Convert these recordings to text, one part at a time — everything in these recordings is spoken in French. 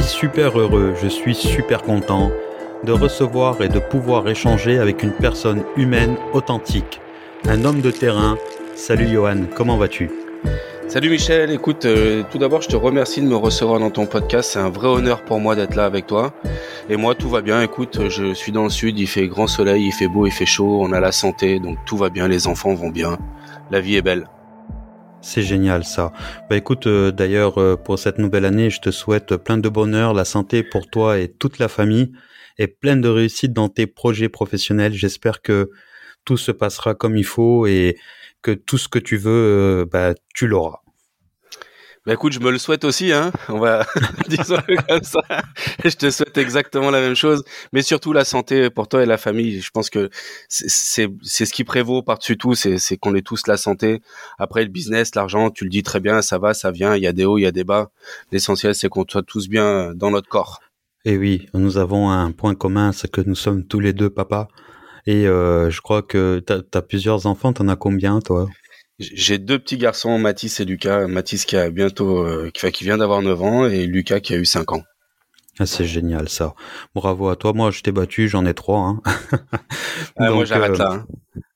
suis super heureux, je suis super content de recevoir et de pouvoir échanger avec une personne humaine authentique, un homme de terrain. Salut Johan, comment vas-tu? Salut Michel, écoute, euh, tout d'abord je te remercie de me recevoir dans ton podcast, c'est un vrai honneur pour moi d'être là avec toi. Et moi tout va bien, écoute, je suis dans le sud, il fait grand soleil, il fait beau, il fait chaud, on a la santé, donc tout va bien, les enfants vont bien, la vie est belle. C'est génial ça. Bah écoute, euh, d'ailleurs euh, pour cette nouvelle année, je te souhaite plein de bonheur, la santé pour toi et toute la famille, et plein de réussite dans tes projets professionnels. J'espère que tout se passera comme il faut et que tout ce que tu veux, euh, bah, tu l'auras. Bah écoute, je me le souhaite aussi, hein. On va disons comme ça. Je te souhaite exactement la même chose, mais surtout la santé pour toi et la famille. Je pense que c'est c'est ce qui prévaut par-dessus tout, c'est c'est qu'on ait tous la santé. Après le business, l'argent, tu le dis très bien, ça va, ça vient. Il y a des hauts, il y a des bas. L'essentiel, c'est qu'on soit tous bien dans notre corps. Et oui, nous avons un point commun, c'est que nous sommes tous les deux papas. Et euh, je crois que tu as, plusieurs enfants. T'en as combien, toi? J'ai deux petits garçons, Mathis et Lucas. Mathis qui a bientôt, euh, qui, vient d'avoir 9 ans et Lucas qui a eu 5 ans. Ah, c'est génial ça. Bravo à toi. Moi, je t'ai battu, j'en ai trois. Hein. Ah, moi, j'arrête là. Hein.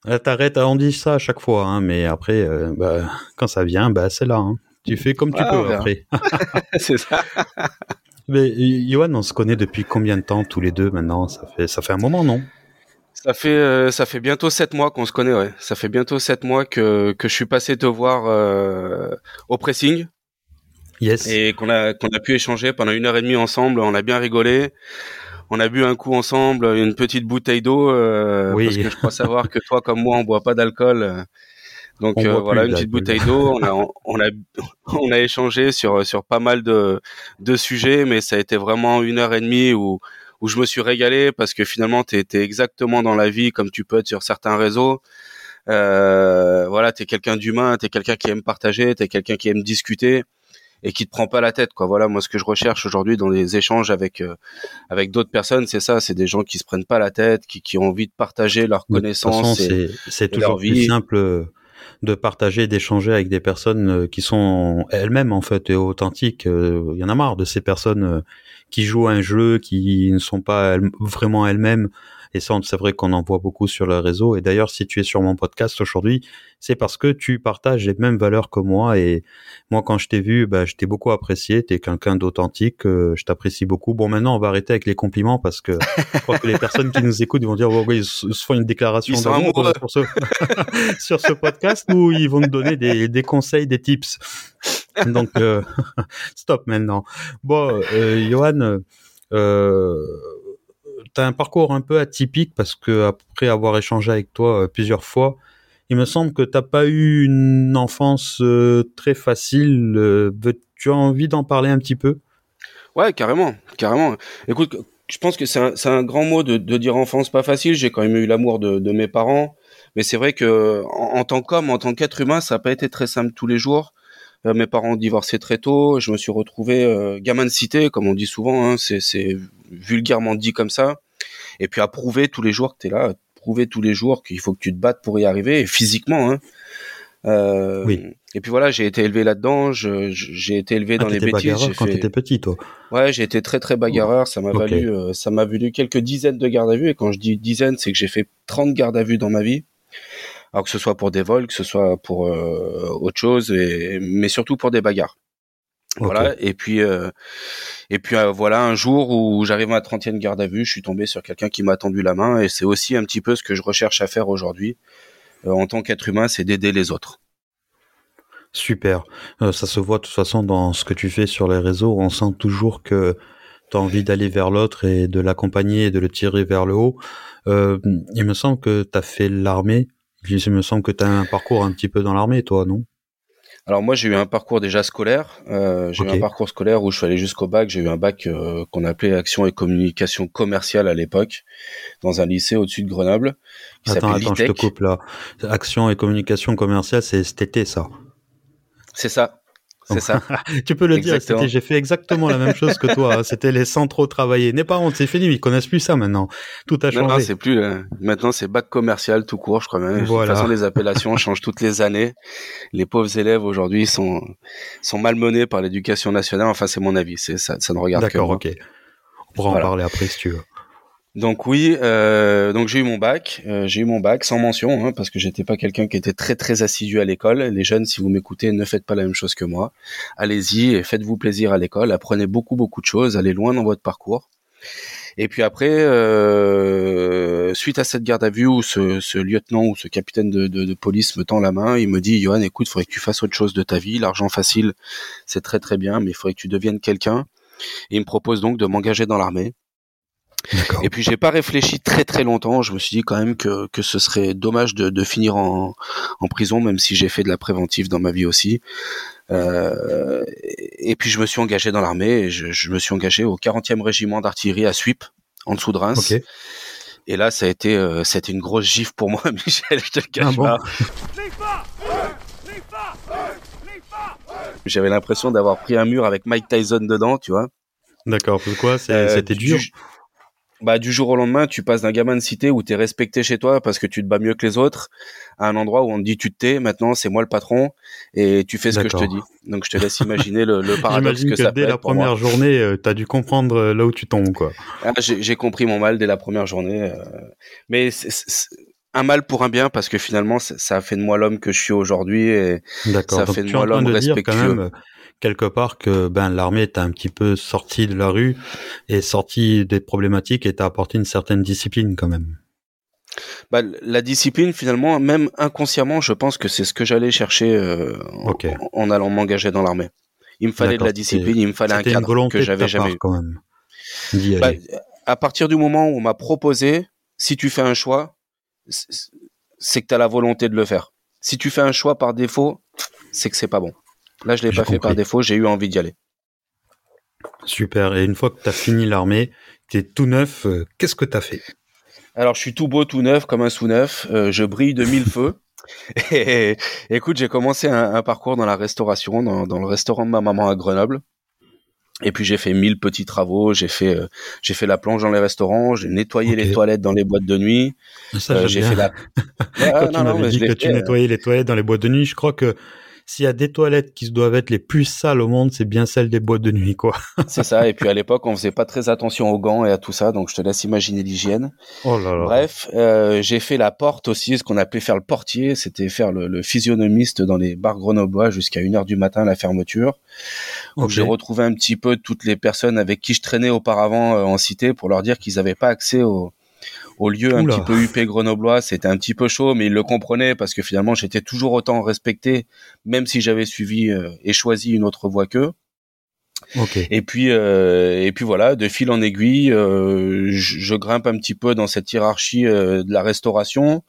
Euh, t'arrêtes, on dit ça à chaque fois, hein, mais après, euh, bah, quand ça vient, bah, c'est là. Hein. Tu fais comme tu ah, peux après. c'est ça. mais Johan, on se connaît depuis combien de temps tous les deux maintenant? Ça fait, ça fait un moment, non? Ça fait euh, ça fait bientôt sept mois qu'on se connaît, ouais. Ça fait bientôt sept mois que que je suis passé te voir euh, au pressing. Yes. Et qu'on a qu'on a pu échanger pendant une heure et demie ensemble. On a bien rigolé. On a bu un coup ensemble, une petite bouteille d'eau. Euh, oui. Parce que je crois savoir que toi comme moi, on boit pas d'alcool. Donc voilà, une petite bouteille d'eau. On a on a on a échangé sur sur pas mal de de sujets, mais ça a été vraiment une heure et demie où où je me suis régalé parce que finalement tu étais exactement dans la vie comme tu peux être sur certains réseaux. Euh, voilà, t'es quelqu'un d'humain, t'es quelqu'un qui aime partager, t'es quelqu'un qui aime discuter et qui te prend pas la tête quoi. Voilà, moi ce que je recherche aujourd'hui dans les échanges avec euh, avec d'autres personnes, c'est ça, c'est des gens qui se prennent pas la tête, qui qui ont envie de partager leurs connaissances c'est toujours plus simple de partager, d'échanger avec des personnes euh, qui sont elles-mêmes en fait et authentiques. Euh, il y en a marre de ces personnes qui jouent un jeu, qui ne sont pas vraiment elles-mêmes. Et ça, c'est vrai qu'on en voit beaucoup sur le réseau. Et d'ailleurs, si tu es sur mon podcast aujourd'hui, c'est parce que tu partages les mêmes valeurs que moi. Et moi, quand je t'ai vu, bah, je t'ai beaucoup apprécié. Tu es quelqu'un d'authentique. Euh, je t'apprécie beaucoup. Bon, maintenant, on va arrêter avec les compliments parce que je crois que les personnes qui nous écoutent vont dire, oh, ils se font une déclaration d'amour ce... sur ce podcast ou ils vont nous donner des, des conseils, des tips. Donc, euh, stop maintenant. Bon, euh, Johan, euh, tu as un parcours un peu atypique parce que après avoir échangé avec toi euh, plusieurs fois, il me semble que t'as pas eu une enfance très facile. tu as envie d'en parler un petit peu? Ouais, carrément, carrément. Écoute, je pense que c'est un, grand mot de, dire enfance pas facile. J'ai quand même eu l'amour de, mes parents, mais c'est vrai que en, tant qu'homme, en tant qu'être humain, ça n'a pas été très simple tous les jours. Euh, mes parents ont divorcé très tôt. Je me suis retrouvé euh, gamin de cité, comme on dit souvent. Hein, c'est vulgairement dit comme ça. Et puis à prouver tous les jours que tu es là, prouver tous les jours qu'il faut que tu te battes pour y arriver, et physiquement. Hein. Euh, oui. Et puis voilà, j'ai été élevé là-dedans. J'ai été élevé ah, dans les bêtises. quand tu étais petit, toi. Ouais, j'ai été très très bagarreur. Ça m'a valu, euh, ça m'a valu quelques dizaines de gardes à vue. Et quand je dis dizaines, c'est que j'ai fait 30 gardes à vue dans ma vie alors que ce soit pour des vols, que ce soit pour euh, autre chose, et, mais surtout pour des bagarres. Voilà. Et puis, euh, et puis euh, voilà, un jour où j'arrive à ma trentième garde à vue, je suis tombé sur quelqu'un qui m'a tendu la main, et c'est aussi un petit peu ce que je recherche à faire aujourd'hui en tant qu'être humain, c'est d'aider les autres. Super. ça se voit de toute façon dans ce que tu fais sur les réseaux. On sent toujours que tu as envie d'aller vers l'autre et de l'accompagner et de le tirer vers le haut. il me semble que tu as fait l'armée il me semble que tu as un parcours un petit peu dans l'armée, toi, non? Alors moi j'ai eu un parcours déjà scolaire. Euh, j'ai eu un parcours scolaire où je suis allé jusqu'au bac. J'ai eu un bac euh, qu'on appelait action et communication commerciale à l'époque, dans un lycée au-dessus de Grenoble. attends, attends, je te coupe là. Action et communication commerciale, c'est cet été, ça? C'est ça. C'est ça. tu peux le dire. J'ai fait exactement la même chose que toi. C'était les sans trop travailler. N'est pas honte, c'est fini. Ils connaissent plus ça maintenant. Tout a changé. Non, c'est plus. Euh, maintenant, c'est bac commercial tout court, je crois même. De toute façon, les appellations changent toutes les années. Les pauvres élèves aujourd'hui sont sont malmenés par l'éducation nationale. Enfin, c'est mon avis. C'est ça, ça ne regarde que D'accord, ok. On pourra en parler après si tu veux. Donc oui, euh, donc j'ai eu mon bac, euh, j'ai eu mon bac sans mention hein, parce que j'étais pas quelqu'un qui était très très assidu à l'école. Les jeunes, si vous m'écoutez, ne faites pas la même chose que moi. Allez-y et faites-vous plaisir à l'école. Apprenez beaucoup beaucoup de choses. Allez loin dans votre parcours. Et puis après, euh, suite à cette garde à vue où ce, lieutenant ou ce capitaine de, police me tend la main, il me dit Johan, écoute, faudrait que tu fasses autre chose de ta vie. L'argent facile, c'est très très bien, mais il faudrait que tu deviennes quelqu'un. Il me propose donc de m'engager dans l'armée. Et puis j'ai pas réfléchi très très longtemps. Je me suis dit quand même que, que ce serait dommage de, de finir en, en prison, même si j'ai fait de la préventive dans ma vie aussi. Euh, et puis je me suis engagé dans l'armée. Je, je, me suis engagé au 40e régiment d'artillerie à Suip, en dessous de Reims. Et là, ça a été, euh, c'était une grosse gifle pour moi, Michel. Je te le cache ah pas. J'avais l'impression d'avoir pris un mur avec Mike Tyson dedans, tu vois. D'accord. Pourquoi? Euh, C'était dur bah du jour au lendemain, tu passes d'un gamin de cité où tu es respecté chez toi parce que tu te bats mieux que les autres à un endroit où on te dit tu te tais, maintenant c'est moi le patron et tu fais ce que je te dis. Donc je te laisse imaginer le, le paradoxe que, que, ça dès la première journée, euh, tu as dû comprendre euh, là où tu tombes quoi. Ah, j'ai compris mon mal dès la première journée euh, mais un mal pour un bien parce que finalement ça a fait de moi l'homme que je suis aujourd'hui et ça a fait de moi l'homme respectueux quelque part que ben l'armée est un petit peu sortie de la rue et sortie des problématiques et t'a apporté une certaine discipline quand même. Bah, la discipline, finalement, même inconsciemment, je pense que c'est ce que j'allais chercher euh, en, allant m'engager dans l'armée. Il me fallait de la discipline, il me fallait un cadre que j'avais jamais eu. Quand même, bah, à partir du moment où on m'a proposé, si tu fais un choix, c'est que tu as la volonté de le faire. Si tu fais un choix par défaut, c'est que c'est pas bon. Là, je l'ai pas fait par défaut, j'ai eu envie d'y aller. Super. Et une fois que tu as fini l'armée, tu es tout neuf, euh, qu'est-ce que tu as fait? Alors, je suis tout beau, tout neuf, comme un sous-neuf. Euh, je brille de mille feux. Et, écoute, j'ai commencé un, parcours dans la restauration, dans, le restaurant de ma maman à Grenoble. Et puis j'ai fait mille petits travaux, j'ai fait euh, j'ai fait la plonge dans les restaurants, j'ai nettoyé les toilettes dans les boîtes de nuit. Ça, j'ai fait la. Quand tu m'avais dit que tu nettoyais les toilettes dans les boîtes de nuit, je crois que s'il y a des toilettes qui doivent être les plus sales au monde, c'est bien celles des boîtes de nuit, quoi. c'est ça. Et puis à l'époque, on faisait pas très attention aux gants et à tout ça, donc je te laisse imaginer l'hygiène. Oh là là. Bref, euh, j'ai fait la porte aussi, ce qu'on appelait faire le portier, c'était faire le, physionomiste dans les bars grenoblois jusqu'à 1 heure du matin la fermeture. Donc j'ai retrouvé un petit peu toutes les personnes avec qui je traînais auparavant euh, en cité pour leur dire qu'ils n'avaient pas accès aux au lieu un petit peu huppé grenoblois, c'était un petit peu chaud, mais il le comprenait parce que finalement j'étais toujours autant respecté, même si j'avais suivi euh, et choisi une autre voie qu'eux. Et puis euh, et puis voilà, de fil en aiguille, euh, je, grimpe un petit peu dans cette hiérarchie de la restauration.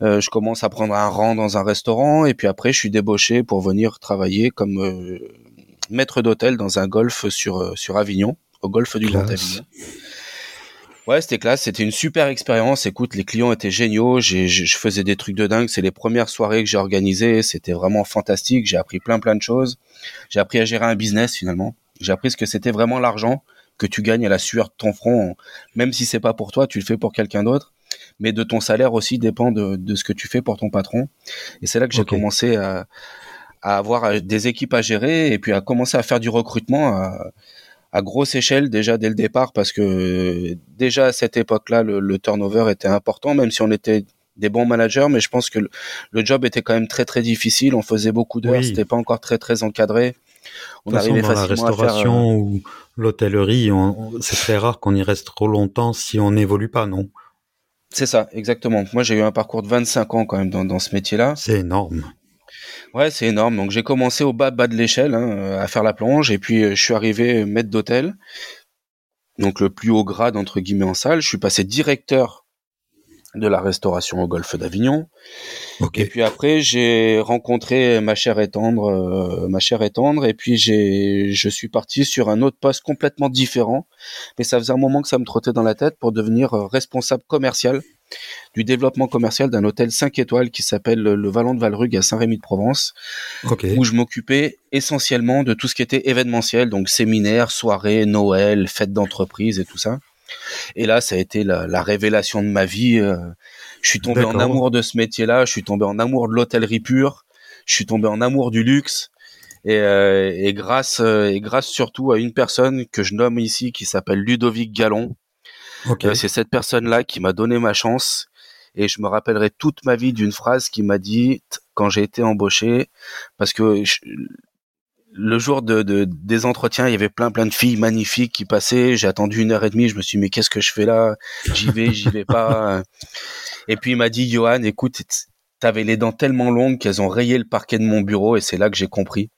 je commence à prendre un rang dans un restaurant et puis après je suis débauché pour venir travailler comme maître d'hôtel dans un golf sur sur Avignon, au golfe du Grand Avignon. Ouais, c'était classe. C'était une super expérience. Écoute, les clients étaient géniaux. J'ai, je faisais des trucs de dingue. C'est les premières soirées que j'ai organisées. C'était vraiment fantastique. J'ai appris plein plein de choses. J'ai appris à gérer un business finalement. J'ai appris ce que c'était vraiment l'argent que tu gagnes à la sueur de ton front. Même si c'est pas pour toi, tu le fais pour quelqu'un d'autre. Mais de ton salaire aussi dépend de, de ce que tu fais pour ton patron. Et c'est là que j'ai commencé à, à avoir des équipes à gérer et puis à commencer à faire du recrutement. À, à grosse échelle déjà dès le départ parce que déjà à cette époque-là le, turnover était important même si on était des bons managers mais je pense que le, job était quand même très très difficile. On faisait beaucoup d'heures c'était pas encore très très encadré. On arrivait façon, dans la restauration euh, ou l'hôtellerie c'est très rare qu'on y reste trop longtemps si on n'évolue pas non? C'est ça exactement. Moi j'ai eu un parcours de 25 ans quand même dans, dans ce métier là c'est énorme Ouais, c'est énorme. Donc j'ai commencé au bas bas de l'échelle hein, à faire la plonge et puis euh, je suis arrivé maître d'hôtel. Donc le plus haut grade entre guillemets en salle. Je suis passé directeur de la restauration au golfe d'Avignon. Et puis après j'ai rencontré ma chère et tendre, euh, ma chère et tendre, et puis j'ai je suis parti sur un autre poste complètement différent. Mais ça faisait un moment que ça me trottait dans la tête pour devenir euh, responsable commercial du développement commercial d'un hôtel 5 étoiles qui s'appelle le Vallon de Valrug à Saint-Rémy-de-Provence, où je m'occupais essentiellement de tout ce qui était événementiel, donc séminaires, soirées, Noël, fêtes d'entreprise et tout ça. Et là, ça a été la, révélation de ma vie. Euh, je suis tombé en amour de ce métier-là, je suis tombé en amour de l'hôtellerie pure, je suis tombé en amour du luxe. Et, euh, et grâce euh, et grâce surtout à une personne que je nomme ici qui s'appelle Ludovic Gallon. Okay. c'est cette personne-là qui m'a donné ma chance et je me rappellerai toute ma vie d'une phrase qui m'a dit quand j'ai été embauché parce que le jour de, de, des entretiens, il y avait plein plein de filles magnifiques qui passaient. J'ai attendu une heure et demie. Je me suis dit mais qu'est-ce que je fais là? J'y vais, j'y vais pas. Et puis il m'a dit Johan, écoute, t'avais les dents tellement longues qu'elles ont rayé le parquet de mon bureau et c'est là que j'ai compris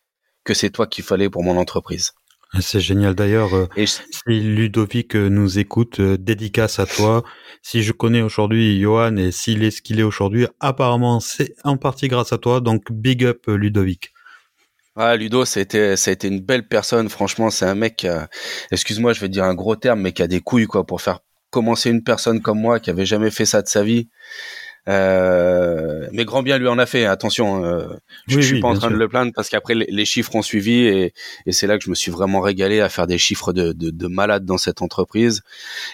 que c'est toi qu'il fallait pour mon entreprise. Ah, c'est génial. D'ailleurs, euh, si Ludovic euh, nous écoute, euh, dédicace à toi. Si je connais aujourd'hui Johan et s'il est ce qu'il est aujourd'hui, apparemment c'est en partie grâce à toi. Donc big up Ludovic. Ah, Ludo, ça a été, ça a été une belle personne. Franchement, c'est un mec, excuse-moi, je vais dire un gros terme, mais qui a des couilles, quoi, pour faire commencer une personne comme moi qui avait jamais fait ça de sa vie. Euh, mais grand bien lui en a fait. Attention, euh, je, suis pas en train de le plaindre parce qu'après les, chiffres ont suivi et, et c'est là que je me suis vraiment régalé à faire des chiffres de, de, de, malade dans cette entreprise.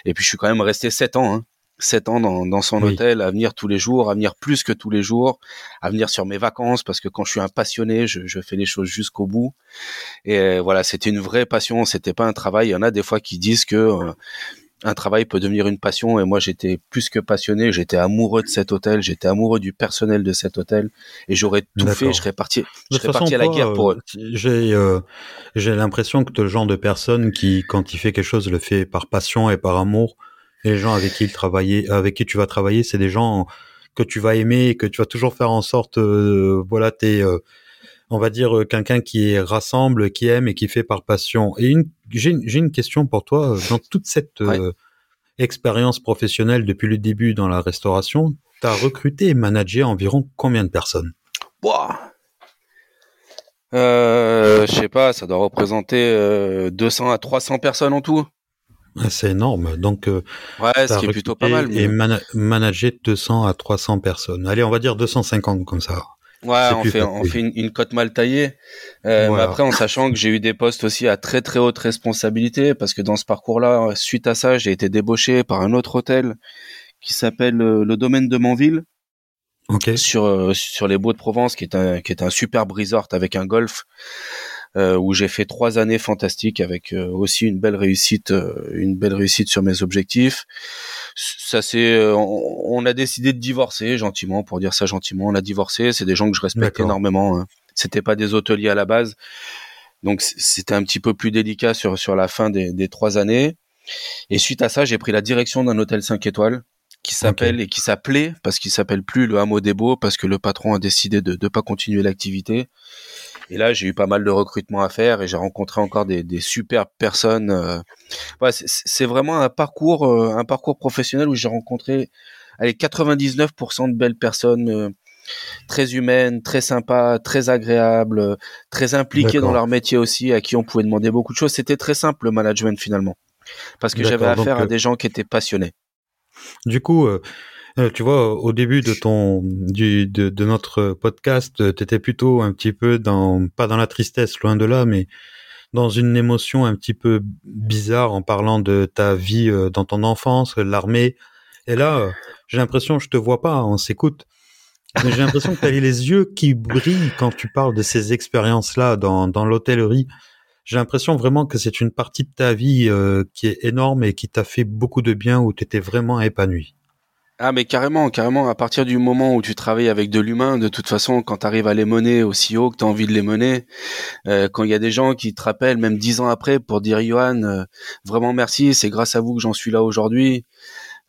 Et puis je suis quand même resté sept ans. Hein. 7 ans dans, dans son hôtel, à venir tous les jours, à venir plus que tous les jours, à venir sur mes vacances parce que quand je suis un passionné, je, je fais les choses jusqu'au bout. Et voilà, c'était une vraie passion, c'était pas un travail. Il y en a des fois qui disent que euh, un travail peut devenir une passion et moi j'étais plus que passionné, j'étais amoureux de cet hôtel, j'étais amoureux du personnel de cet hôtel et j'aurais tout fait, je serais parti, je serais parti à la guerre pour eux. Euh, j'ai euh, j'ai l'impression que le genre de personne qui quand il fait quelque chose le fait par passion et par amour. Et les gens avec qui il travaillait, avec qui tu vas travailler, c'est des gens que tu vas aimer et que tu vas toujours faire en sorte euh, voilà, t'es on va dire euh, quelqu'un qui rassemble, qui aime et qui fait par passion. Et j'ai une, question pour toi. Dans toute cette euh, expérience professionnelle depuis le début dans la restauration, tu as recruté et managé environ combien de personnes? Euh, Je sais pas, ça doit représenter 200 à 300 personnes en tout. C'est énorme. Donc, ouais, ce qui est plutôt pas mal. Et manager 200 à 300 personnes. Allez, on va dire 250 comme ça. Ouais, on fait, on fait une, cote mal taillée. Euh, mais après, en sachant que j'ai eu des postes aussi à très très haute responsabilité, parce que dans ce parcours-là, suite à ça, j'ai été débauché par un autre hôtel qui s'appelle euh, le Domaine de Manville. Okay. Sur euh, sur les Beaux de Provence, qui est un qui est un super resort avec un golf. Euh, où j'ai fait trois années fantastiques avec euh, aussi une belle réussite, euh, une belle réussite sur mes objectifs. Ça c'est, on, a décidé de divorcer gentiment, pour dire ça gentiment. On a divorcé. C'est des gens que je respecte énormément. Hein. C'était pas des hôteliers à la base, donc c'était un petit peu plus délicat sur sur la fin des, des trois années. Et suite à ça, j'ai pris la direction d'un hôtel 5 étoiles qui s'appelle et qui s'appelait parce qu'il s'appelle plus le Hameau des Beaux parce que le patron a décidé de ne pas continuer l'activité et là, j'ai eu pas mal de recrutements à faire et j'ai rencontré encore des, des superbes personnes. Euh. c'est vraiment un parcours, euh, un parcours professionnel où j'ai rencontré, allez, 99% de belles personnes. Euh, très humaines, très sympas, très agréables, très impliquées dans leur métier aussi, à qui on pouvait demander beaucoup de choses. C'était très simple le management finalement, parce que j'avais affaire à des gens qui étaient passionnés. Du coup, euh, tu vois, au début de ton du, de, de notre podcast, euh, tu étais plutôt un petit peu dans pas dans la tristesse, loin de là, mais dans une émotion un petit peu bizarre en parlant de ta vie euh, dans ton enfance, l'armée. Et là, j'ai l'impression, je te vois pas, on s'écoute. Mais j'ai l'impression que tu as les yeux qui brillent quand tu parles de ces expériences-là dans, dans l'hôtellerie. J'ai l'impression vraiment que c'est une partie de ta vie qui est énorme et qui t'a fait beaucoup de bien, où tu étais vraiment épanoui. Ah mais carrément, carrément, à partir du moment où tu travailles avec de l'humain, de toute façon, quand tu arrives à les mener aussi haut que tu as envie de les mener, euh, quand il y a des gens qui te rappellent même dix ans après pour dire Johan, euh, vraiment merci, c'est grâce à vous que j'en suis là aujourd'hui.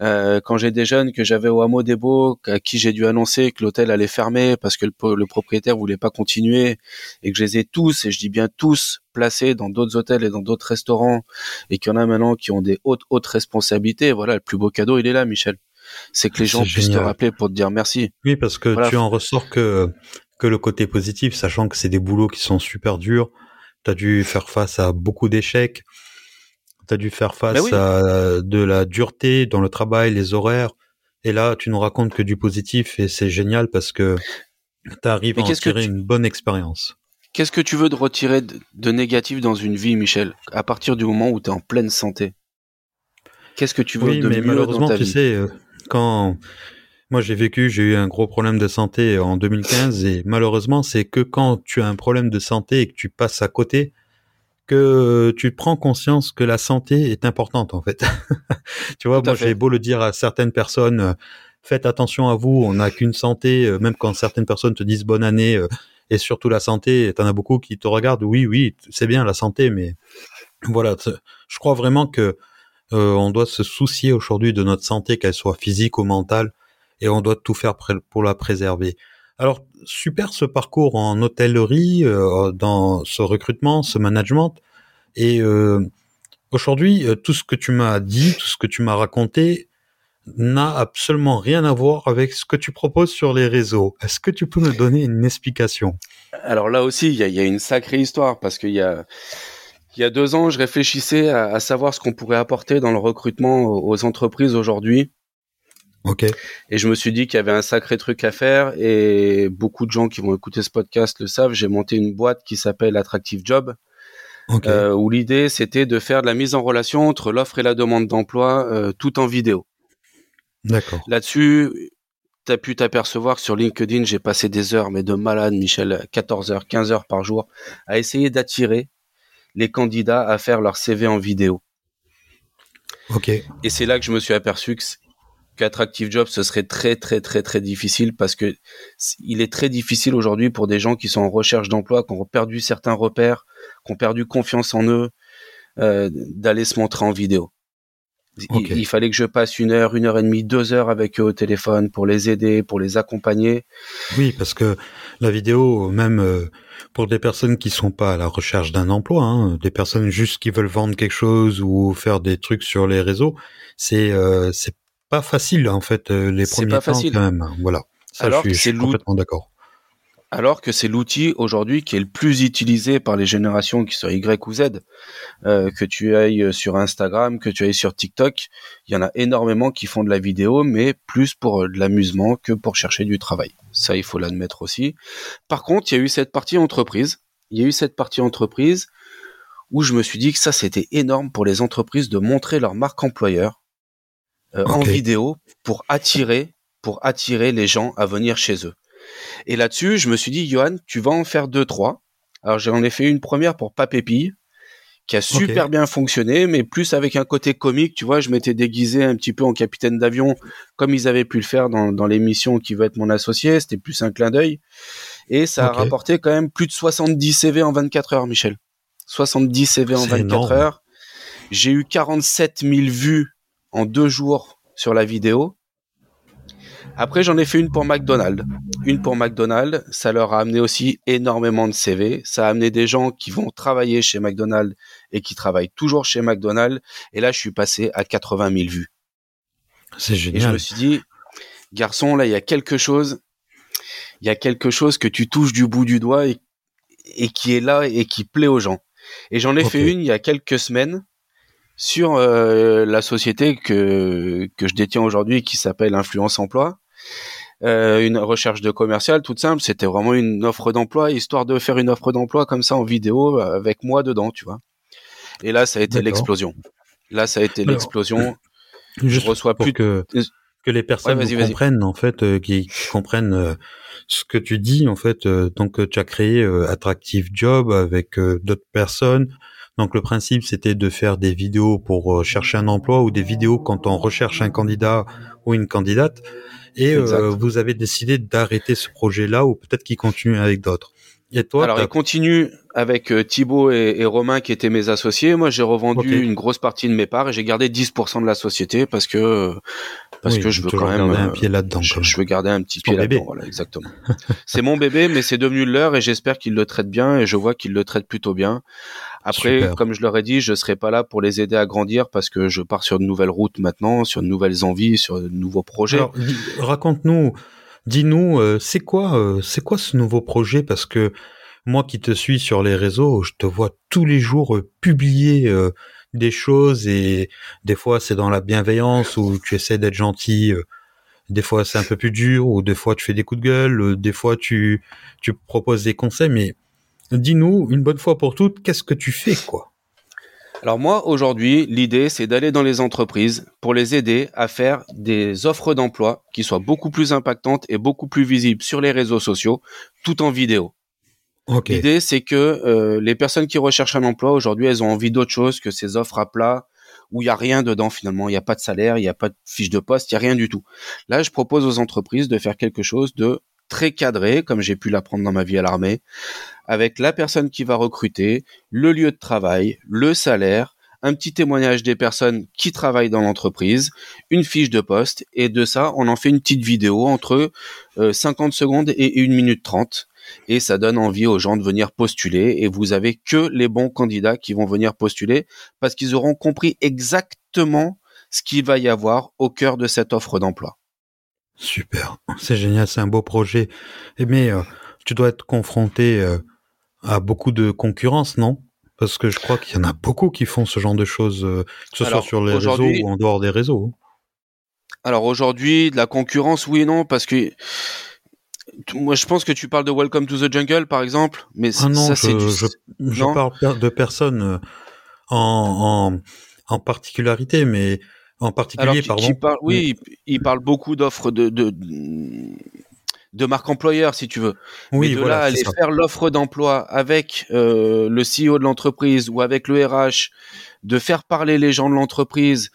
Euh, quand j'ai des jeunes que j'avais au hameau des Beaux, à qui j'ai dû annoncer que l'hôtel allait fermer parce que le, le, propriétaire voulait pas continuer et que je les ai tous, et je dis bien tous, placés dans d'autres hôtels et dans d'autres restaurants et qu'il y en a maintenant qui ont des hautes, hautes responsabilités, voilà, le plus beau cadeau, il est là, Michel c'est que les gens puissent te rappeler pour te dire merci. Oui, parce que tu en ressors que que le côté positif, sachant que c'est des boulots qui sont super durs. Tu as dû faire face à beaucoup d'échecs. Tu as dû faire face ben à de la dureté dans le travail, les horaires. Et là, tu nous racontes que du positif et c'est génial parce que tu arrives à en tirer une bonne expérience. Qu'est-ce que tu veux de retirer de, négatif dans une vie, Michel, à partir du moment où tu es en pleine santé? Qu'est-ce que tu veux de mais malheureusement, tu sais, euh, quand moi j'ai vécu, j'ai eu un gros problème de santé en 2015 et malheureusement, c'est que quand tu as un problème de santé et que tu passes à côté, que tu prends conscience que la santé est importante en fait. tu vois, moi j'ai beau le dire à certaines personnes, euh, faites attention à vous, on n'a qu'une santé, euh, même quand certaines personnes te disent bonne année euh, et surtout la santé, t'en as beaucoup qui te regardent, oui, oui, c'est bien la santé, mais voilà, je crois vraiment que on doit se soucier aujourd'hui de notre santé, qu'elle soit physique ou mentale, et on doit tout faire pour la préserver. Alors, super ce parcours en hôtellerie, euh, dans ce recrutement, ce management. Et euh, aujourd'hui, euh, tout ce que tu m'as dit, tout ce que tu m'as raconté, n'a absolument rien à voir avec ce que tu proposes sur les réseaux. Est-ce que tu peux me donner une explication? Alors là aussi, il y a, une sacrée histoire parce qu'il y a, il y a deux ans, je réfléchissais à savoir ce qu'on pourrait apporter dans le recrutement aux entreprises aujourd'hui. Ok. Et je me suis dit qu'il y avait un sacré truc à faire et beaucoup de gens qui vont écouter ce podcast le savent. J'ai monté une boîte qui s'appelle Attractive Job. Euh, où l'idée c'était de faire de la mise en relation entre l'offre et la demande d'emploi euh, tout en vidéo. D'accord. Là-dessus, tu as pu t'apercevoir sur LinkedIn, j'ai passé des heures, mais de malade, Michel, 14 heures, 15 heures par jour, à essayer d'attirer les candidats à faire leur CV en vidéo. Ok. Et c'est là que je me suis aperçu que qu'Attractive Job, ce serait très très très très difficile parce que il est très difficile aujourd'hui pour des gens qui sont en recherche d'emploi, qui ont perdu certains repères, qui ont perdu confiance en eux, euh, d'aller se montrer en vidéo. Il, fallait que je passe une heure, une heure et demie, deux heures avec eux au téléphone pour les aider, pour les accompagner. Oui, parce que la vidéo, même euh, pour des personnes qui sont pas à la recherche d'un emploi, hein, des personnes juste qui veulent vendre quelque chose ou faire des trucs sur les réseaux, c'est euh, c'est pas facile en fait euh, les premiers pas temps facile. quand même. Voilà. Ça, Alors je suis, complètement d'accord. Alors que c'est l'outil aujourd'hui qui est le plus utilisé par les générations qui sont Y ou Z. Euh, que tu ailles sur Instagram, que tu ailles sur TikTok, il y en a énormément qui font de la vidéo, mais plus pour euh, de l'amusement que pour chercher du travail. Ça, il faut l'admettre aussi. Par contre, il y a eu cette partie entreprise. Il y a eu cette partie entreprise où je me suis dit que ça, c'était énorme pour les entreprises de montrer leur marque employeur euh, en vidéo pour attirer, pour attirer les gens à venir chez eux. Et là-dessus, je me suis dit, Johan, tu vas en faire deux, trois. Alors j'en ai fait une première pour Papépille, qui a super bien fonctionné, mais plus avec un côté comique, tu vois, je m'étais déguisé un petit peu en capitaine d'avion, comme ils avaient pu le faire dans, dans l'émission qui veut être mon associé, c'était plus un clin d'œil. Et ça a rapporté quand même plus de 70 CV en 24 heures, Michel. 70 CV en 24 heures. J'ai eu 47 000 vues en deux jours sur la vidéo. Après, j'en ai fait une pour McDonald's. Une pour McDonald's, ça leur a amené aussi énormément de CV. Ça a amené des gens qui vont travailler chez McDonald's et qui travaillent toujours chez McDonald's. Et là, je suis passé à 80 000 vues. C'est génial. Et je me suis dit, garçon, là, il y a quelque chose. Il y a quelque chose que tu touches du bout du doigt et, qui est là et qui plaît aux gens. Et j'en ai fait une il y a quelques semaines sur euh, la société que, que je détiens aujourd'hui qui s'appelle Influence Emploi. Euh, une recherche de commercial toute simple, c'était vraiment une offre d'emploi, histoire de faire une offre d'emploi comme ça en vidéo avec moi dedans, tu vois. Et là, ça a été l'explosion. Là, ça a été l'explosion. Je reçois plus que que les personnes comprennent en fait, euh, qui, comprennent ce que tu dis en fait. donc, tu as créé Attractive Job avec d'autres personnes donc le principe, c'était de faire des vidéos pour euh, chercher un emploi ou des vidéos quand on recherche un candidat ou une candidate. Et euh, vous avez décidé d'arrêter ce projet-là ou peut-être qu'il continue avec d'autres. Et toi, Alors il continue avec euh, Thibaut et, Romain qui étaient mes associés. Moi, j'ai revendu une grosse partie de mes parts et j'ai gardé 10% de la société parce que parce que je veux quand même un pied là-dedans. Je, veux garder un petit pied là-dedans. Voilà, exactement. c'est mon bébé, mais c'est devenu le leur et j'espère qu'il le traite bien et je vois qu'il le traite plutôt bien. Après, comme je leur ai dit, je serai pas là pour les aider à grandir parce que je pars sur de nouvelles routes maintenant, sur de nouvelles envies, sur de nouveaux projets. raconte-nous, dis-nous, euh, c'est quoi, euh, c'est quoi ce nouveau projet? Parce que moi qui te suis sur les réseaux, je te vois tous les jours euh, publier des choses et des fois c'est dans la bienveillance où tu essaies d'être gentil des fois c'est un peu plus dur, ou des fois tu fais des coups de gueule, des fois tu, tu proposes des conseils, mais dis-nous une bonne fois pour toutes, qu'est-ce que tu fais, quoi? Alors moi, aujourd'hui, l'idée, c'est d'aller dans les entreprises pour les aider à faire des offres d'emploi qui soient beaucoup plus impactantes et beaucoup plus visibles sur les réseaux sociaux, tout en vidéo. L'idée, c'est que euh, les personnes qui recherchent un emploi aujourd'hui, elles ont envie d'autre chose que ces offres à plat où il y a rien dedans finalement, il n'y a pas de salaire, il n'y a pas de fiche de poste, il n'y a rien du tout. Là, je propose aux entreprises de faire quelque chose de très cadré, comme j'ai pu l'apprendre dans ma vie à l'armée, avec la personne qui va recruter, le lieu de travail, le salaire, un petit témoignage des personnes qui travaillent dans l'entreprise, une fiche de poste, et de ça, on en fait une petite vidéo entre 50 euh, secondes et 1 minute 30 et ça donne envie aux gens de venir postuler et vous avez que les bons candidats qui vont venir postuler parce qu'ils auront compris exactement ce qu'il va y avoir au cœur de cette offre d'emploi. Super, c'est génial, c'est un beau projet. Mais euh, tu dois être confronté euh, à beaucoup de concurrence, non? Parce que je crois qu'il y en a beaucoup qui font ce genre de choses, euh, que ce soit sur les réseaux ou en dehors des réseaux. Alors aujourd'hui, de la concurrence, oui et non, parce que moi, je pense que tu parles de Welcome to the Jungle, par exemple, mais ah non, ça, je, je, je parle de personnes en, en, en particularité, mais en particulier, pardon. oui, il, parle beaucoup d'offres de, de, de marque employeur, si tu veux. Oui, Mais de là, aller faire l'offre d'emploi avec euh, le CEO de l'entreprise ou avec le RH, de faire parler les gens de l'entreprise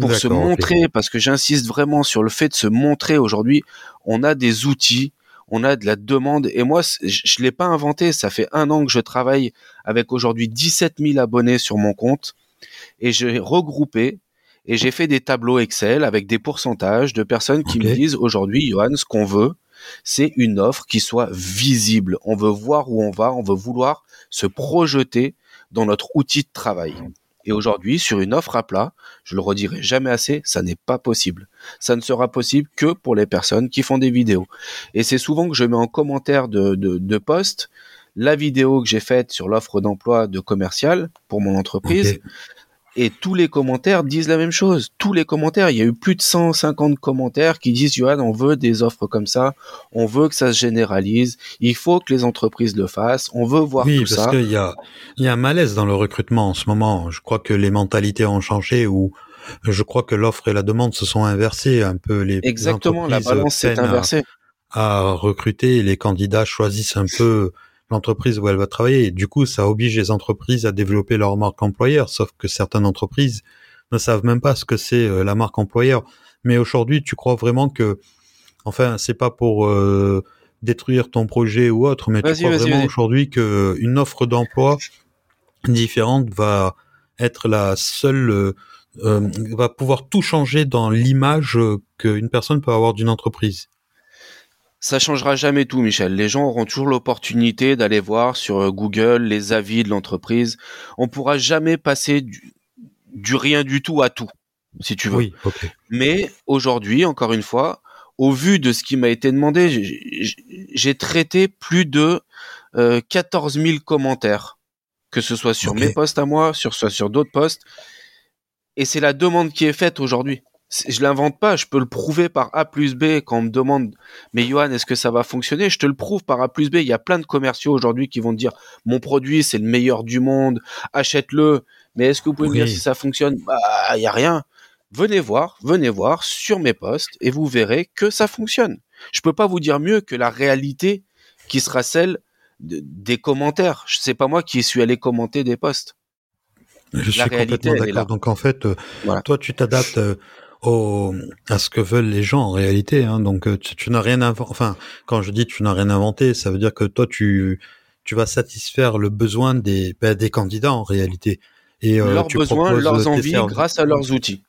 pour se montrer, parce que j'insiste vraiment sur le fait de se montrer aujourd'hui, on a des outils, on a de la demande, et moi, je ne l'ai pas inventé, ça fait un an que je travaille avec aujourd'hui 17 000 abonnés sur mon compte, et j'ai regroupé et j'ai fait des tableaux Excel avec des pourcentages de personnes qui me disent aujourd'hui, Johan, ce qu'on veut, c'est une offre qui soit visible. On veut voir où on va, on veut vouloir se projeter dans notre outil de travail. Et aujourd'hui, sur une offre à plat, je le redirai jamais assez, ça n'est pas possible. Ça ne sera possible que pour les personnes qui font des vidéos. Et c'est souvent que je mets en commentaire de, de, de post la vidéo que j'ai faite sur l'offre d'emploi de commercial pour mon entreprise et tous les commentaires disent la même chose. Tous les commentaires, il y a eu plus de 150 commentaires qui disent Johan, on veut des offres comme ça, on veut que ça se généralise, il faut que les entreprises le fassent, on veut voir tout ça. Oui, parce qu'il y a, il y a un malaise dans le recrutement en ce moment. Je crois que les mentalités ont changé ou je crois que l'offre et la demande se sont inversées un peu. Les Exactement, la balance s'est inversée. À, à recruter, les candidats choisissent un peu l'entreprise où elle va travailler. Et du coup, ça oblige les entreprises à développer leur marque employeur, sauf que certaines entreprises ne savent même pas ce que c'est euh, la marque employeur. Mais aujourd'hui, tu crois vraiment que, enfin, c'est pas pour euh, détruire ton projet ou autre, mais tu crois vraiment aujourd'hui qu'une offre d'emploi différente va être la seule, euh, va pouvoir tout changer dans l'image qu'une personne peut avoir d'une entreprise? Ça changera jamais tout, Michel. Les gens auront toujours l'opportunité d'aller voir sur euh, Google les avis de l'entreprise. On pourra jamais passer du, rien du tout à tout, si tu veux. Oui, Mais aujourd'hui, encore une fois, au vu de ce qui m'a été demandé, j'ai traité plus de euh, 14 000 commentaires, que ce soit sur mes posts à moi, sur soit sur d'autres posts. Et c'est la demande qui est faite aujourd'hui je l'invente pas, je peux le prouver par A plus B quand on me demande, mais Johan, est-ce que ça va fonctionner? Je te le prouve par A plus B. Il y a plein de commerciaux aujourd'hui qui vont te dire, mon produit, c'est le meilleur du monde, achète-le. Mais est-ce que vous pouvez me dire si ça fonctionne? Bah, il y a rien. Venez voir, venez voir sur mes posts et vous verrez que ça fonctionne. Je peux pas vous dire mieux que la réalité qui sera celle des commentaires. Sais pas moi qui suis allé commenter des posts. Je suis complètement d'accord. Donc en fait, euh, toi tu t'adaptes euh, au, à ce que veulent les gens en réalité. Hein. Donc euh, tu, n'as rien inventé. Enfin, quand je dis tu n'as rien inventé, ça veut dire que toi tu tu vas satisfaire le besoin des ben, des candidats en réalité. Et euh, leurs besoins, leurs envies, grâce à leurs outils.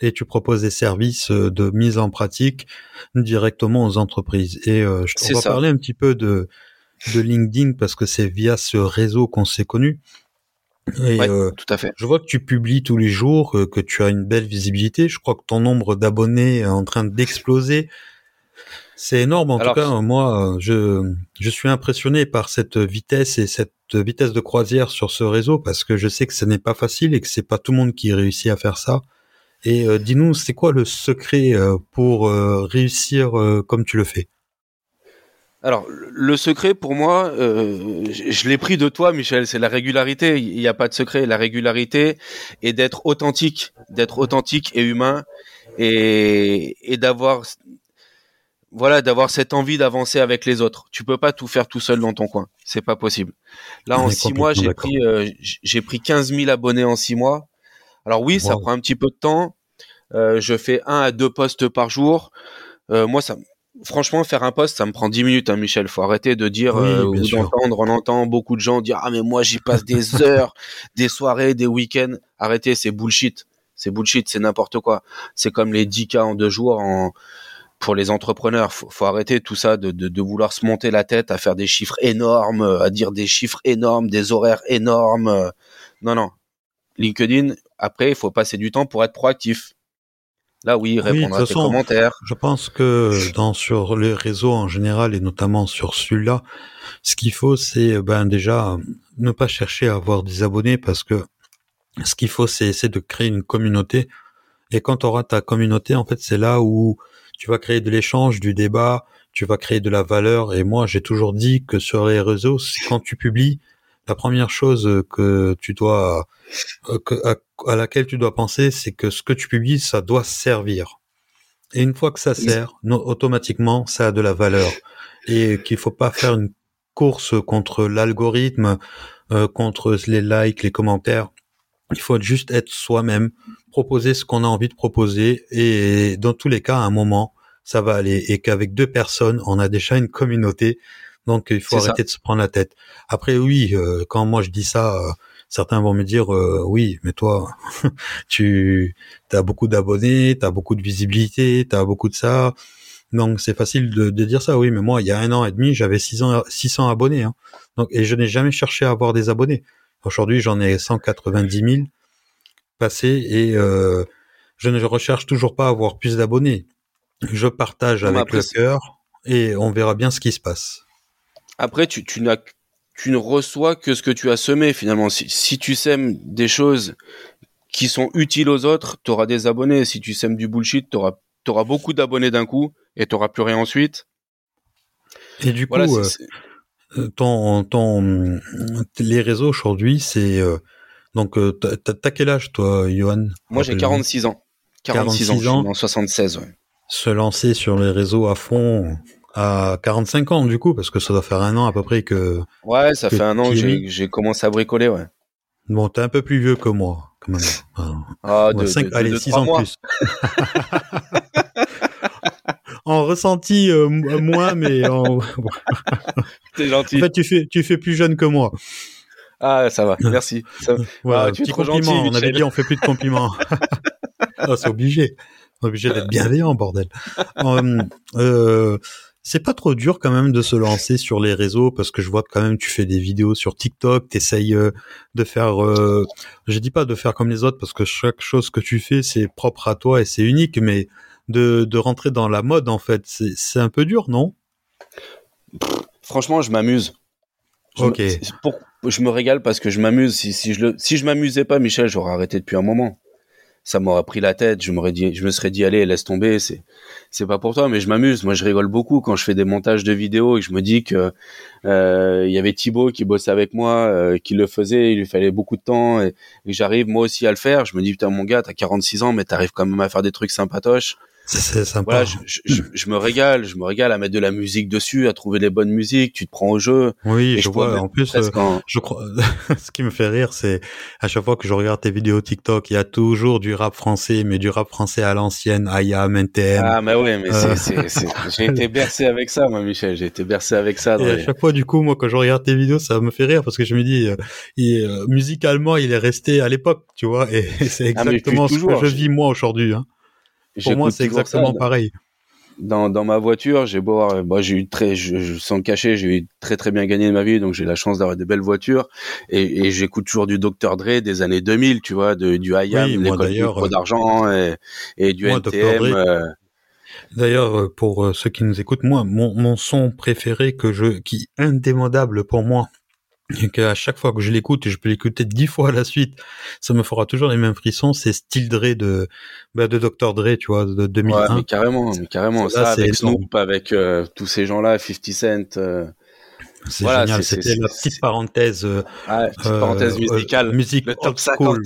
Et tu proposes des services euh, de mise en pratique directement aux entreprises. Et euh, je on va parler un petit peu de de LinkedIn parce que c'est via ce réseau qu'on s'est connu. Et euh, tout à fait. Je vois que tu publies tous les jours, euh, que tu as une belle visibilité. Je crois que ton nombre d'abonnés est en train d'exploser. C'est énorme. En tout cas, moi, je, je suis impressionné par cette vitesse et cette vitesse de croisière sur ce réseau parce que je sais que ce n'est pas facile et que c'est pas tout le monde qui réussit à faire ça. Et dis-nous, c'est quoi le secret pour réussir comme tu le fais? Alors, le secret pour moi, euh, je l'ai pris de toi, Michel, c'est la régularité. Il n'y a pas de secret. La régularité et d'être authentique, d'être authentique et humain, et, et d'avoir, voilà, d'avoir cette envie d'avancer avec les autres. Tu peux pas tout faire tout seul dans ton coin. C'est pas possible. Là, en six mois, j'ai pris, euh, j'ai pris 15 000 abonnés en six mois. Alors oui, ça prend un petit peu de temps. Euh, je fais un à deux postes par jour. Euh, moi, ça, franchement, faire un poste, ça me prend 10 minutes, hein, Michel. Faut arrêter de dire euh, ou d'entendre. On entend beaucoup de gens dire ah mais moi j'y passe des heures, des soirées, des week-ends. Arrêtez, c'est bullshit. C'est bullshit, c'est n'importe quoi. C'est comme les 10 cas en deux jours en pour les entrepreneurs. Faut, faut arrêter tout ça de, de, de, vouloir se monter la tête à faire des chiffres énormes, à dire des chiffres énormes, des horaires énormes. Non, non. LinkedIn, après, il faut passer du temps pour être proactif. Là, oui, répondre à tes commentaires. Je pense que dans sur les réseaux en général et notamment sur celui-là, ce qu'il faut, c'est ben déjà ne pas chercher à avoir des abonnés parce que ce qu'il faut, c'est essayer de créer une communauté. Et quand tu auras ta communauté, en fait, c'est là où tu vas créer de l'échange, du débat, tu vas créer de la valeur. Et moi, j'ai toujours dit que sur les réseaux, quand tu publies, la première chose que tu dois, euh, à, laquelle tu dois penser, c'est que ce que tu publies, ça doit servir. Et une fois que ça sert, automatiquement, ça a de la valeur. Et qu'il faut pas faire une course contre l'algorithme, euh, contre les likes, les commentaires. Il faut juste être soi-même, proposer ce qu'on a envie de proposer, et dans tous les cas, à un moment, ça va aller. Et qu'avec deux personnes, on a déjà une communauté donc il faut arrêter de se prendre la tête. Après oui, euh, quand moi je dis ça, euh, certains vont me dire euh, oui, mais toi tu as beaucoup d'abonnés, tu as beaucoup de visibilité, tu as beaucoup de ça. Donc c'est facile de, dire ça, oui, mais moi il y a un an et demi j'avais 600, 600 abonnés. Hein. Donc, et je n'ai jamais cherché à avoir des abonnés. Aujourd'hui j'en ai 190 000 passés et je ne recherche toujours pas à avoir plus d'abonnés. Je partage avec le cœur et on verra bien ce qui se passe après, tu, tu, n'as, tu ne reçois que ce que tu as semé finalement. Si, si tu sèmes des choses qui sont utiles aux autres, tu auras des abonnés. Si tu sèmes du bullshit, tu auras, auras, beaucoup d'abonnés d'un coup et tu n'auras plus rien ensuite. Et du coup, euh, euh, ton, ton, les réseaux aujourd'hui, c'est... Euh, donc, t'as, quel âge, toi, Johan Moi, j'ai 46 ans. 46, ans, je suis en 76, ouais. Se lancer sur les réseaux à fond, à 45 ans du coup parce que ça doit faire un an à peu près que ouais ça fait un an que j'ai commencé à bricoler ouais. Bon t'es un peu plus vieux que moi quand même. Ah, de, allez 6 ans plus. En ressenti euh, moins mais en t'es gentil. En fait tu fais tu fais plus jeune que moi. Ah ça va merci. Ça... voilà, ah, petit compliment. On avait dit on fait plus de compliments. Ah, c'est obligé. Obligé d'être bienveillant bordel. Euh, euh c'est pas trop dur quand même de se lancer sur les réseaux parce que je vois que quand même tu fais des vidéos sur TikTok, t'essayes euh, de faire, euh, je dis pas de faire comme les autres parce que chaque chose que tu fais c'est propre à toi et c'est unique, mais de, de rentrer dans la mode en fait, c'est un peu dur, non? Franchement, je m'amuse. Ok. pour, je me régale parce que je m'amuse. Si, si je le, si je m'amusais pas, Michel, j'aurais arrêté depuis un moment ça m'aurait pris la tête. Je me serais dit, allez, laisse tomber. C'est, c'est pas pour toi, mais je m'amuse. Moi, je rigole beaucoup quand je fais des montages de vidéos et je me dis que euh, il y avait Thibaut qui bossait avec moi, euh, qui le faisait. Il lui fallait beaucoup de temps et, et j'arrive moi aussi à le faire. Je me dis, putain, mon gars, t'as 46 ans, mais t'arrives quand même à faire des trucs sympatoches. C'est sympa. Voilà, je, je, je, me régale, je me régale à mettre de la musique dessus, à trouver les bonnes musiques. Tu te prends au jeu. Oui, je, vois. En plus, euh, je crois. ce qui me fait rire, c'est à chaque fois que je regarde tes vidéos TikTok, il y a toujours du rap français, mais du rap français à l'ancienne, IAM, NTM. Ah, mais oui, mais euh... c'est, j'ai été bercé avec ça, moi, Michel. J'ai été bercé avec ça. Et à chaque fois, du coup, moi, quand je regarde tes vidéos, ça me fait rire parce que je me dis, euh, il, euh, musicalement, il est resté à l'époque, tu vois, et c'est ah, exactement ce que je vis moi aujourd'hui. Hein. Pour moi, c'est exactement pareil. Dans, dans ma voiture, j'ai beau avoir, bah, j'ai eu très, je, sans cacher, j'ai eu très très bien gagné de ma vie, donc j'ai la chance d'avoir des belles voitures et, et j'écoute toujours du Dr Dre des années 2000, tu vois, de, du IAM, oui, l'école euh, d'argent et, et, du NTM. Euh. D'ailleurs, euh, pour ceux qui nous écoutent, moi, mon, mon son préféré que je, qui indémodable pour moi, et qu'à chaque fois que je l'écoute, et je peux l'écouter dix fois à la suite, ça me fera toujours les mêmes frissons. C'est Style Dre de bah, de Dr Dre, tu vois, de 2001. Ouais, mais carrément, mais carrément. Ça, avec Snoop, avec euh, tous ces gens-là, 50 Cent. Euh, c'est génial. C'était la petite parenthèse. Euh, petite parenthèse musicale. musique le top 50.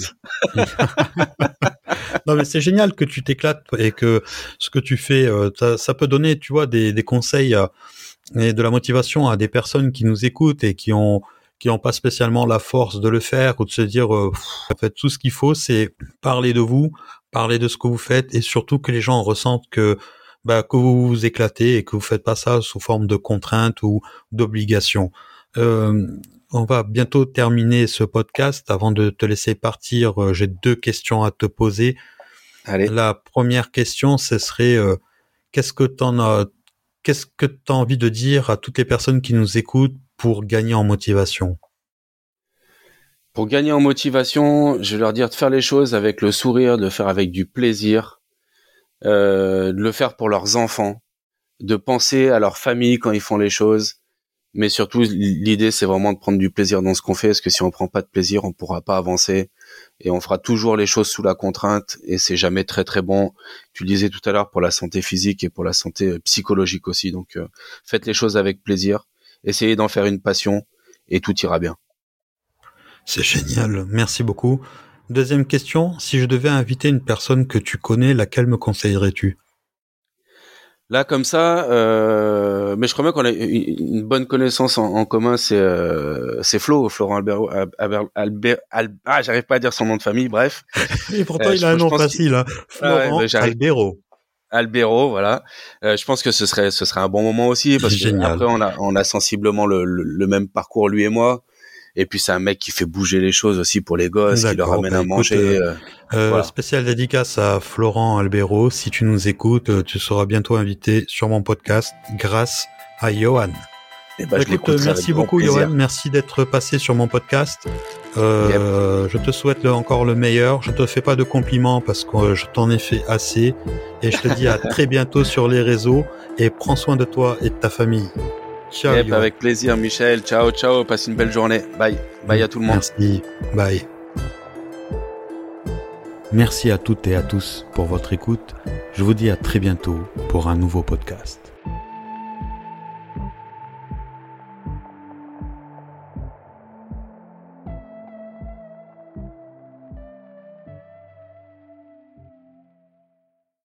non mais c'est génial que tu t'éclates et que ce que tu fais, ça, ça, peut donner, tu vois, des, des conseils et de la motivation à des personnes qui nous écoutent et qui ont qui n'ont pas spécialement la force de le faire ou de se dire euh, en fait tout ce qu'il faut c'est parler de vous, parler de ce que vous faites et surtout que les gens ressentent que bah, que vous vous éclatez et que vous faites pas ça sous forme de contrainte ou d'obligation. Euh, on va bientôt terminer ce podcast. Avant de te laisser partir, euh, j'ai deux questions à te poser. Allez. La première question, ce serait euh, qu'est-ce que tu as qu'est-ce que tu as envie de dire à toutes les personnes qui nous écoutent pour gagner en motivation? Pour gagner en motivation, je vais leur dire de faire les choses avec le sourire, de faire avec du plaisir, euh, de le faire pour leurs enfants, de penser à leur famille quand ils font les choses. Mais surtout, l'idée, c'est vraiment de prendre du plaisir dans ce qu'on fait, parce que si on prend pas de plaisir, on pourra pas avancer et on fera toujours les choses sous la contrainte et c'est jamais très très bon. Tu le disais tout à l'heure pour la santé physique et pour la santé euh, psychologique aussi. Donc, euh, faites les choses avec plaisir essayez d'en faire une passion et tout ira bien. C'est génial, merci beaucoup. Deuxième question, si je devais inviter une personne que tu connais, laquelle me conseillerais-tu? Là, comme ça, euh, mais je crois bien qu'on a une bonne connaissance en, commun, c'est euh, c'est Flo, Florent Albero, Albert, ah, j'arrive pas à dire son nom de famille, bref. Et pourtant, euh, il a un nom facile, hein. Florent Albero. Albero, voilà. Euh, je pense que ce serait ce serait un bon moment aussi parce que après on a on a sensiblement le, le, même parcours lui et moi. Et puis c'est un mec qui fait bouger les choses aussi pour les gosses, qui leur amène bah, à manger. Euh, euh, euh Spécial dédicace à Florent Albero. Si tu nous écoutes, tu seras bientôt invité sur mon podcast grâce à Johan. Eh ben, Écoute, merci beaucoup Johan, merci d'être passé sur mon podcast. Euh, Je te souhaite encore le meilleur. Je te fais pas de compliments parce que je t'en ai fait assez. Et je te dis à très bientôt sur les réseaux et prends soin de toi et de ta famille. Ciao. Yep, avec plaisir Michel. Ciao, ciao. Passe une belle journée. Bye. Bye à tout le monde. Merci. Bye. Merci à toutes et à tous pour votre écoute. Je vous dis à très bientôt pour un nouveau podcast.